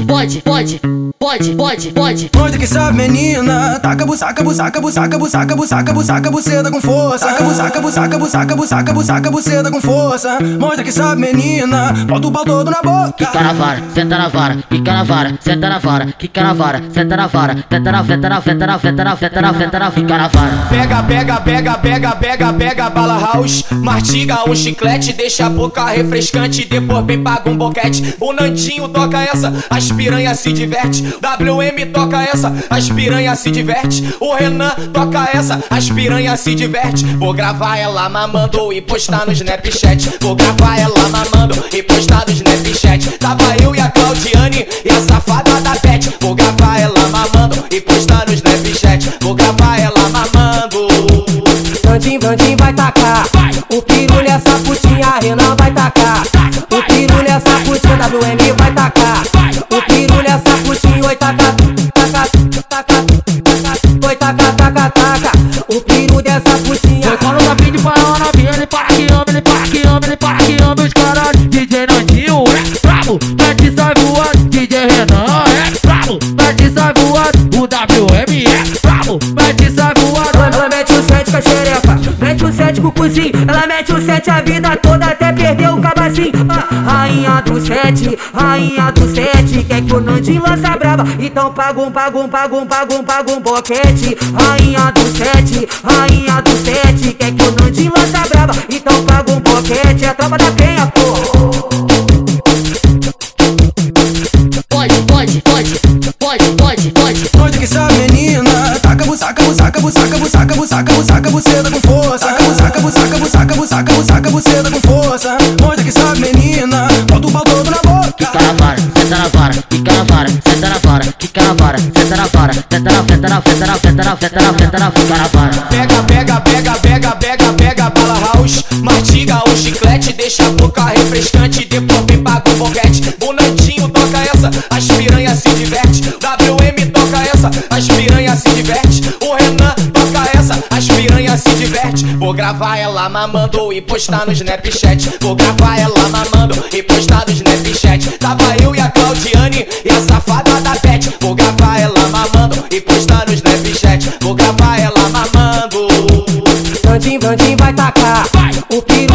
pode, pode, pode, pode, pode, pode. Onde que sabe, menina? Taca, busaca, busaca, busaca, busaca, busaca, busaca, buceta com força. Saca, busaca, busaca, busaca, busaca, busaca, buceta com força. Mostra que sabe, menina. Bota o pau todo na boca. Quica na vara, senta na vara, quica na vara, senta na vara, quica na vara, senta na vara, senta na, senta na, senta na, senta na, senta na, senta na, fica na vara. Pega, pega, pega, pega, pega, pega, bala house. Mastiga um chiclete, deixa a boca refrescante. Depois vem paga um boquete. O Nandinho toca essa, as piranha se diverte. WM toca essa, as piranha se diverte. O Renan toca essa, as piranha se diverte. Vou gravar ela mamando e postar no Snapchat. Vou gravar ela mamando e postar no Snapchat. Tava eu e a Claudiane e a safada da Pet. Vou gravar ela mamando e postar no Snapchat. Vou gravar ela mamando. Vandinho, Vandinho vai tacar. O Ela mete o sete a vida toda até perder o cabacinho. Ah, rainha do sete, rainha do sete. Quer que o Nandinho lança braba? Então paga um, paga um, paga um, paga um, paga um boquete. Rainha do sete, rainha do sete. Quer que o Nandinho lança busaca, busaca, busaca, busaca, buceta com força. Saca, busaca, busaca, busaca, busaca, busaca, buceta com força. Onde que sabe, menina? Bota o pau todo na boca. Quica na vara, senta na vara, quica na vara, senta na vara, quica na vara, senta na vara, senta na, senta na, senta na, senta na, senta na, senta na, fica na vara. Pega, pega, pega, pega, pega, pega, bala house. Mastiga um chiclete, deixa a boca refrescante. Depois vem paga um boquete. O Nandinho toca essa, as piranha se diverte. WM toca essa, as piranha se diverte. O Renan essa, piranha se diverte. Vou gravar ela mamando e postar no Snapchat. Vou gravar ela mamando e postar no Snapchat. Tava eu e a Claudiane e a safada da Pet. Vou gravar ela mamando e postar no Snapchat. Vou gravar ela mamando. Vandinho, Vandinho vai tacar. O piru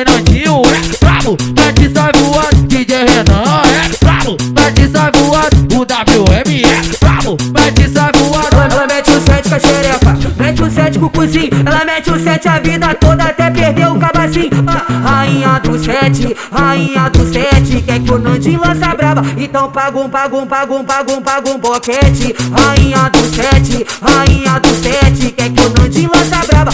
caralho. DJ Nandinho é brabo, mete sai voando. DJ Renan é brabo, mete sai voando. O WM é brabo, mete sai voando. Ela mete o sete com a xereca, mete o sete com o cozinho. Ela mete o sete a vida toda até perder o cabacinho. Rainha do sete, rainha do sete. Quer que o Nandinho lança braba? Então paga um, paga um, paga um, paga um, paga um boquete. Rainha do sete, rainha do sete. Quer que o Nandinho lança braba?